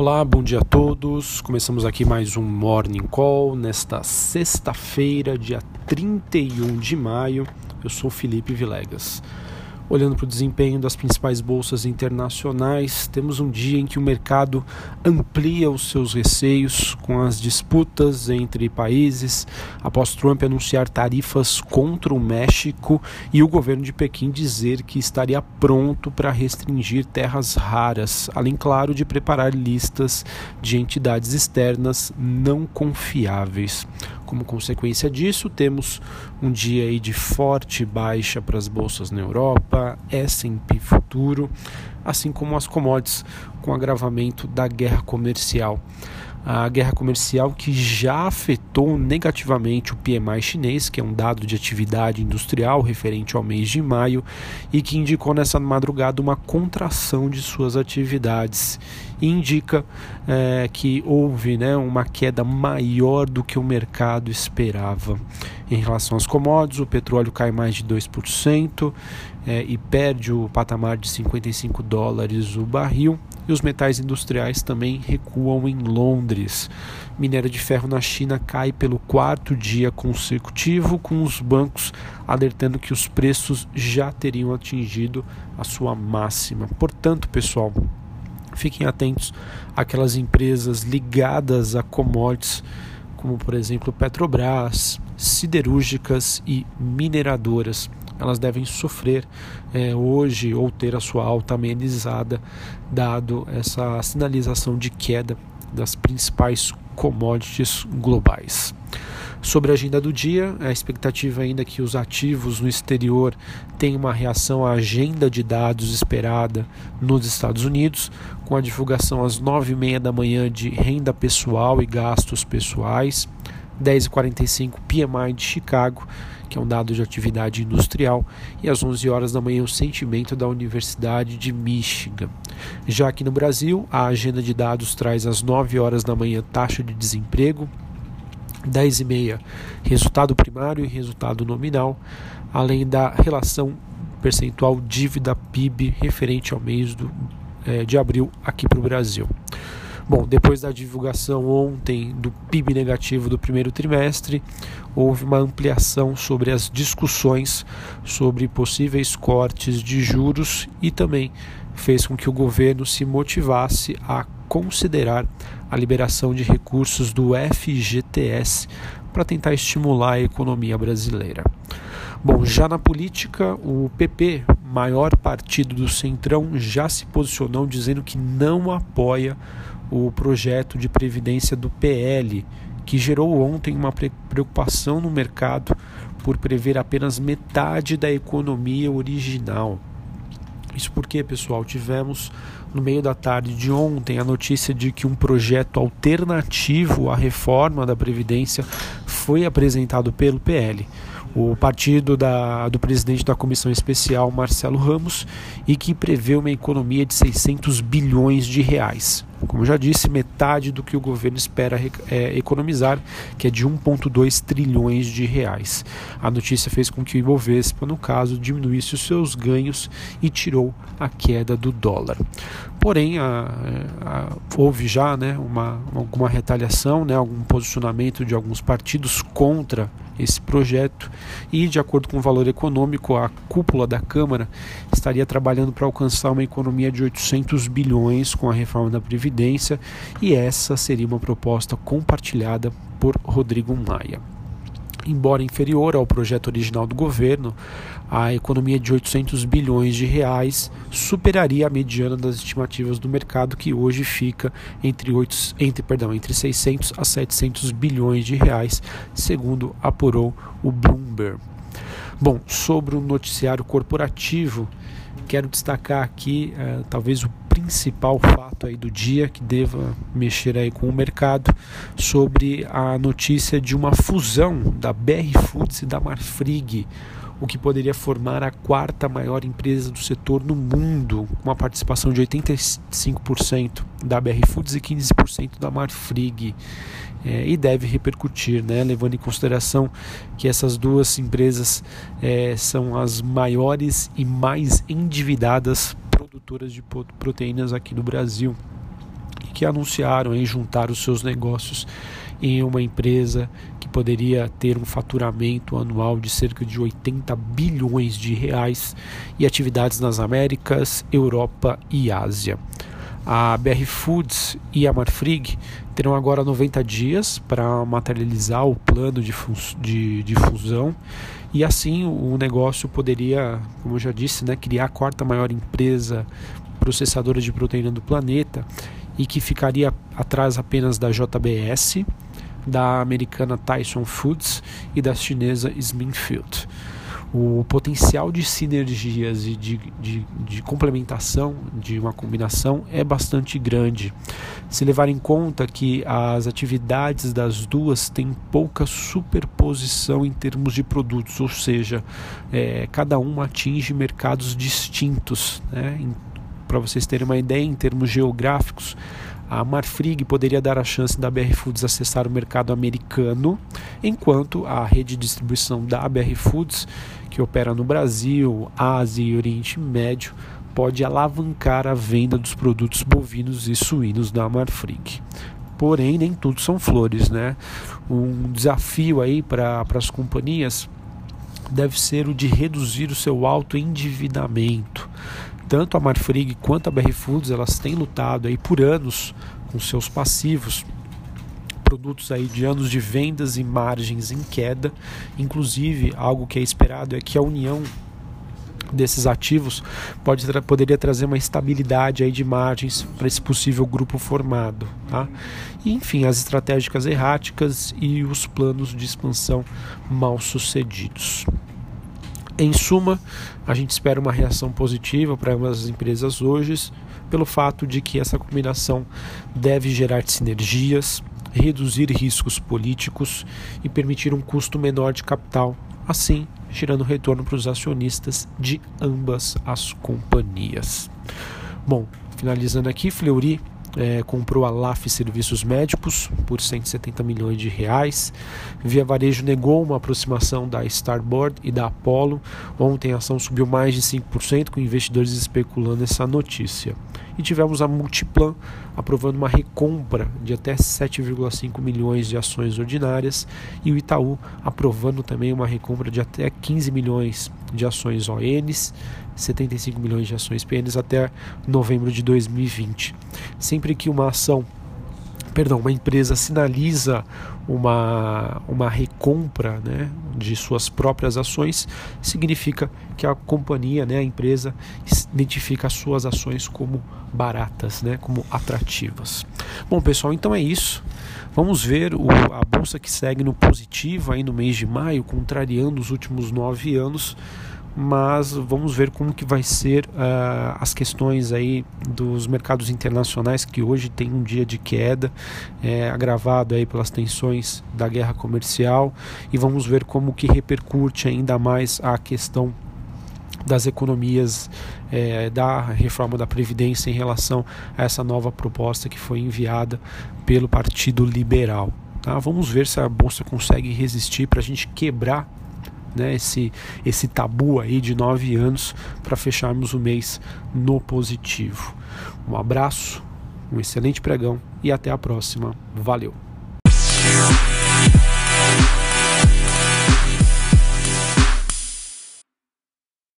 Olá, bom dia a todos. Começamos aqui mais um Morning Call nesta sexta-feira, dia 31 de maio. Eu sou Felipe Vilegas. Olhando para o desempenho das principais bolsas internacionais, temos um dia em que o mercado amplia os seus receios com as disputas entre países, após Trump anunciar tarifas contra o México e o governo de Pequim dizer que estaria pronto para restringir terras raras, além, claro, de preparar listas de entidades externas não confiáveis. Como consequência disso, temos um dia aí de forte baixa para as bolsas na Europa, S&P futuro, assim como as commodities com agravamento da guerra comercial a guerra comercial que já afetou negativamente o PMI chinês, que é um dado de atividade industrial referente ao mês de maio e que indicou nessa madrugada uma contração de suas atividades. Indica é, que houve né, uma queda maior do que o mercado esperava. Em relação às commodities, o petróleo cai mais de 2% é, e perde o patamar de 55 dólares o barril e os metais industriais também recuam em Londres. Minério de ferro na China cai pelo quarto dia consecutivo, com os bancos alertando que os preços já teriam atingido a sua máxima. Portanto, pessoal, fiquem atentos àquelas empresas ligadas a commodities, como por exemplo Petrobras, siderúrgicas e mineradoras elas devem sofrer é, hoje ou ter a sua alta amenizada, dado essa sinalização de queda das principais commodities globais. Sobre a agenda do dia, a expectativa ainda é que os ativos no exterior tenham uma reação à agenda de dados esperada nos Estados Unidos, com a divulgação às 9h30 da manhã de renda pessoal e gastos pessoais, 10h45 PMI de Chicago que é um dado de atividade industrial, e às 11 horas da manhã o sentimento da Universidade de Michigan. Já aqui no Brasil, a agenda de dados traz às 9 horas da manhã taxa de desemprego, 10 e meia resultado primário e resultado nominal, além da relação percentual dívida PIB referente ao mês do, é, de abril aqui para o Brasil. Bom, depois da divulgação ontem do PIB negativo do primeiro trimestre, houve uma ampliação sobre as discussões sobre possíveis cortes de juros e também fez com que o governo se motivasse a considerar a liberação de recursos do FGTS para tentar estimular a economia brasileira. Bom, já na política, o PP, maior partido do Centrão, já se posicionou dizendo que não apoia o projeto de previdência do PL, que gerou ontem uma preocupação no mercado por prever apenas metade da economia original. Isso porque, pessoal, tivemos no meio da tarde de ontem a notícia de que um projeto alternativo à reforma da Previdência foi apresentado pelo PL o partido da, do presidente da comissão especial, Marcelo Ramos, e que prevê uma economia de 600 bilhões de reais. Como já disse, metade do que o governo espera é, economizar, que é de 1,2 trilhões de reais. A notícia fez com que o Ibovespa, no caso, diminuísse os seus ganhos e tirou a queda do dólar. Porém, a, a, houve já né, uma, alguma retaliação, né, algum posicionamento de alguns partidos contra esse projeto e, de acordo com o valor econômico, a cúpula da Câmara estaria trabalhando para alcançar uma economia de 800 bilhões com a reforma da Previdência e essa seria uma proposta compartilhada por Rodrigo Maia. Embora inferior ao projeto original do governo, a economia de 800 bilhões de reais superaria a mediana das estimativas do mercado, que hoje fica entre, 8, entre, perdão, entre 600 a 700 bilhões de reais, segundo apurou o Bloomberg. Bom, sobre o noticiário corporativo, quero destacar aqui eh, talvez o principal fato aí do dia que deva mexer aí com o mercado sobre a notícia de uma fusão da BR Foods e da Marfrig o que poderia formar a quarta maior empresa do setor no mundo, com uma participação de 85% da BR Foods e 15% da Marfrig. É, e deve repercutir, né, levando em consideração que essas duas empresas é, são as maiores e mais endividadas produtoras de proteínas aqui no Brasil que anunciaram em juntar os seus negócios em uma empresa que poderia ter um faturamento anual de cerca de 80 bilhões de reais e atividades nas Américas, Europa e Ásia. A BR Foods e a Marfrig terão agora 90 dias para materializar o plano de, de, de, fusão. E assim o negócio poderia, como eu já disse, né, criar a quarta maior empresa processadora de proteína do planeta e que ficaria atrás apenas da JBS, da americana Tyson Foods e da chinesa Smithfield o potencial de sinergias e de, de, de, complementação de uma combinação é bastante grande. Se levar em conta que as atividades das duas têm pouca superposição em termos de produtos, ou seja, é, cada uma atinge mercados distintos. Né? Para vocês terem uma ideia, em termos geográficos, a Marfrig poderia dar a chance da BR Foods acessar o mercado americano, enquanto a rede de distribuição da BR Foods, que opera no Brasil, Ásia e Oriente Médio, pode alavancar a venda dos produtos bovinos e suínos da Marfrig. Porém, nem tudo são flores, né? Um desafio aí para as companhias deve ser o de reduzir o seu alto endividamento tanto a Marfrig quanto a BR Foods elas têm lutado aí por anos com seus passivos produtos aí de anos de vendas e margens em queda inclusive algo que é esperado é que a união desses ativos pode tra poderia trazer uma estabilidade aí de margens para esse possível grupo formado tá? e enfim as estratégicas erráticas e os planos de expansão mal sucedidos em suma, a gente espera uma reação positiva para as empresas hoje, pelo fato de que essa combinação deve gerar sinergias, reduzir riscos políticos e permitir um custo menor de capital, assim gerando retorno para os acionistas de ambas as companhias. Bom, finalizando aqui, Fleury é, comprou a LAF Serviços Médicos por 170 milhões de reais. Via Varejo negou uma aproximação da Starboard e da Apollo. Ontem a ação subiu mais de 5%, com investidores especulando essa notícia. E tivemos a Multiplan aprovando uma recompra de até 7,5 milhões de ações ordinárias e o Itaú aprovando também uma recompra de até 15 milhões de ações ONs, 75 milhões de ações PNs até novembro de 2020. Sempre que uma ação perdão, uma empresa sinaliza uma, uma recompra né, de suas próprias ações, significa que a companhia, né, a empresa, identifica as suas ações como baratas, né, como atrativas. Bom, pessoal, então é isso. Vamos ver o, a bolsa que segue no positivo aí no mês de maio, contrariando os últimos nove anos mas vamos ver como que vai ser uh, as questões aí dos mercados internacionais que hoje tem um dia de queda é, agravado aí pelas tensões da guerra comercial e vamos ver como que repercute ainda mais a questão das economias é, da reforma da Previdência em relação a essa nova proposta que foi enviada pelo Partido Liberal. Tá? Vamos ver se a Bolsa consegue resistir para a gente quebrar né, esse, esse tabu aí de nove anos para fecharmos o mês no positivo. Um abraço, um excelente pregão e até a próxima. Valeu!